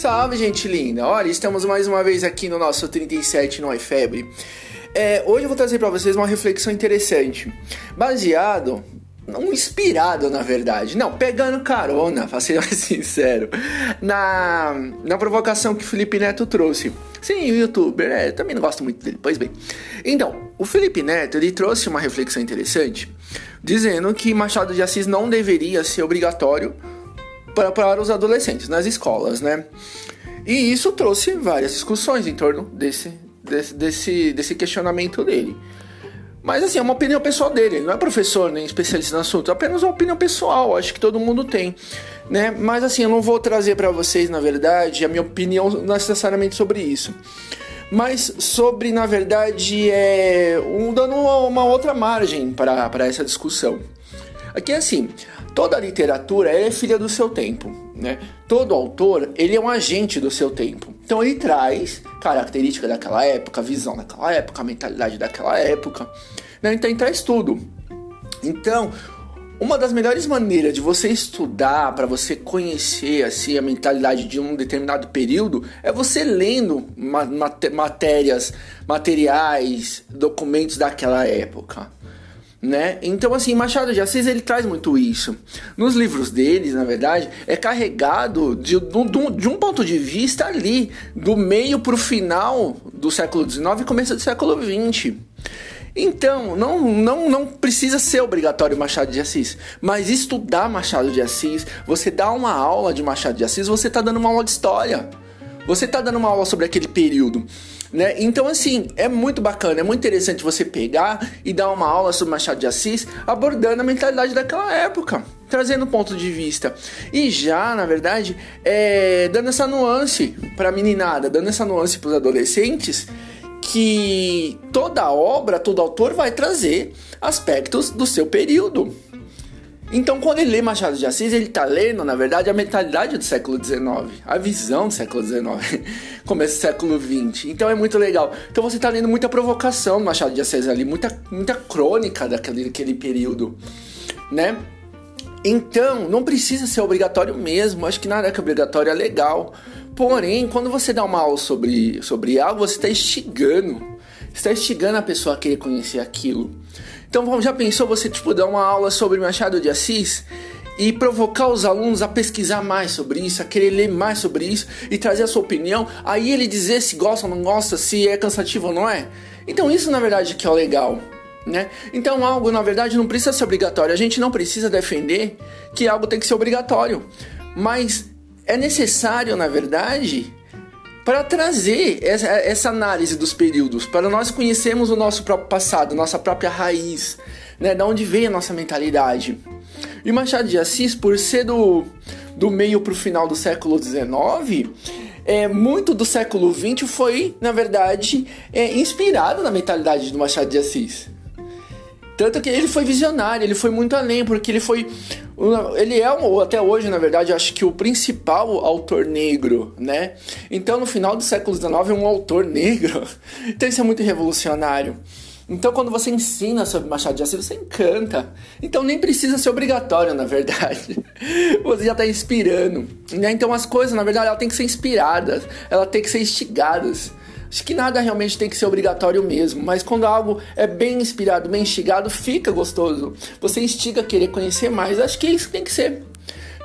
Salve, gente linda! Olha, estamos mais uma vez aqui no nosso 37 Não é Febre. É, hoje eu vou trazer para vocês uma reflexão interessante, baseado, não inspirado na verdade, não, pegando carona, pra ser mais sincero, na, na provocação que o Felipe Neto trouxe. Sim, o youtuber, é, também não gosto muito dele, pois bem. Então, o Felipe Neto, ele trouxe uma reflexão interessante, dizendo que Machado de Assis não deveria ser obrigatório para, para os adolescentes nas escolas, né? E isso trouxe várias discussões em torno desse, desse, desse, desse questionamento dele. Mas assim, é uma opinião pessoal dele, ele não é professor nem especialista no assunto, é apenas uma opinião pessoal, acho que todo mundo tem, né? Mas assim, eu não vou trazer para vocês, na verdade, a minha opinião necessariamente sobre isso. Mas sobre, na verdade, é um, dando uma, uma outra margem para essa discussão. Aqui é assim, Toda literatura é filha do seu tempo, né? Todo autor, ele é um agente do seu tempo. Então ele traz característica daquela época, visão daquela época, mentalidade daquela época, né? Então ele traz tudo. Então, uma das melhores maneiras de você estudar, para você conhecer assim a mentalidade de um determinado período, é você lendo matérias, materiais, documentos daquela época né? Então assim, Machado de Assis ele traz muito isso. Nos livros deles, na verdade, é carregado de, de, de um ponto de vista ali do meio para o final do século XIX e começo do século XX. Então, não, não, não precisa ser obrigatório Machado de Assis, mas estudar Machado de Assis, você dá uma aula de Machado de Assis, você está dando uma aula de história. Você está dando uma aula sobre aquele período. Né? Então, assim, é muito bacana, é muito interessante você pegar e dar uma aula sobre Machado de Assis abordando a mentalidade daquela época, trazendo ponto de vista. E já, na verdade, é, dando essa nuance para a meninada, dando essa nuance para os adolescentes que toda obra, todo autor vai trazer aspectos do seu período. Então, quando ele lê Machado de Assis, ele está lendo, na verdade, a mentalidade do século XIX, a visão do século XIX, começo do século XX. Então, é muito legal. Então, você está lendo muita provocação do Machado de Assis ali, muita, muita crônica daquele, daquele período, né? Então, não precisa ser obrigatório mesmo. Acho que nada que obrigatório é legal. Porém, quando você dá uma aula sobre, sobre algo, você está instigando. Está instigando a pessoa a querer conhecer aquilo. Então, já pensou você tipo dar uma aula sobre Machado de Assis e provocar os alunos a pesquisar mais sobre isso, a querer ler mais sobre isso e trazer a sua opinião, aí ele dizer se gosta ou não gosta, se é cansativo ou não é? Então, isso na verdade que é o legal. Né? Então algo na verdade não precisa ser obrigatório. A gente não precisa defender que algo tem que ser obrigatório, mas é necessário na verdade para trazer essa, essa, análise dos períodos, para nós conhecermos o nosso próprio passado, nossa própria raiz, né, da onde vem a nossa mentalidade. E Machado de Assis, por ser do, do meio para o final do século XIX, é, muito do século XX foi, na verdade, é, inspirado na mentalidade do Machado de Assis. Tanto que ele foi visionário, ele foi muito além, porque ele foi. Ele é, ou até hoje, na verdade, acho que o principal autor negro, né? Então, no final do século XIX, é um autor negro. Então, isso é muito revolucionário. Então, quando você ensina sobre Machado de Assis, você encanta. Então, nem precisa ser obrigatório, na verdade. Você já está inspirando. Né? Então, as coisas, na verdade, elas têm que ser inspiradas, elas têm que ser instigadas. Acho que nada realmente tem que ser obrigatório mesmo, mas quando algo é bem inspirado, bem instigado, fica gostoso. Você instiga a querer conhecer mais. Acho que é isso tem que ser.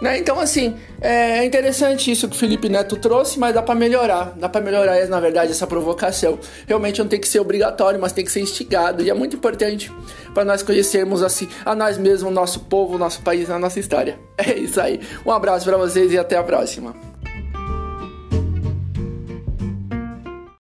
Né? Então, assim, é interessante isso que o Felipe Neto trouxe, mas dá para melhorar. Dá para melhorar, na verdade, essa provocação. Realmente não tem que ser obrigatório, mas tem que ser instigado. E é muito importante para nós conhecermos assim, a nós mesmos, o nosso povo, o nosso país, a nossa história. É isso aí. Um abraço para vocês e até a próxima.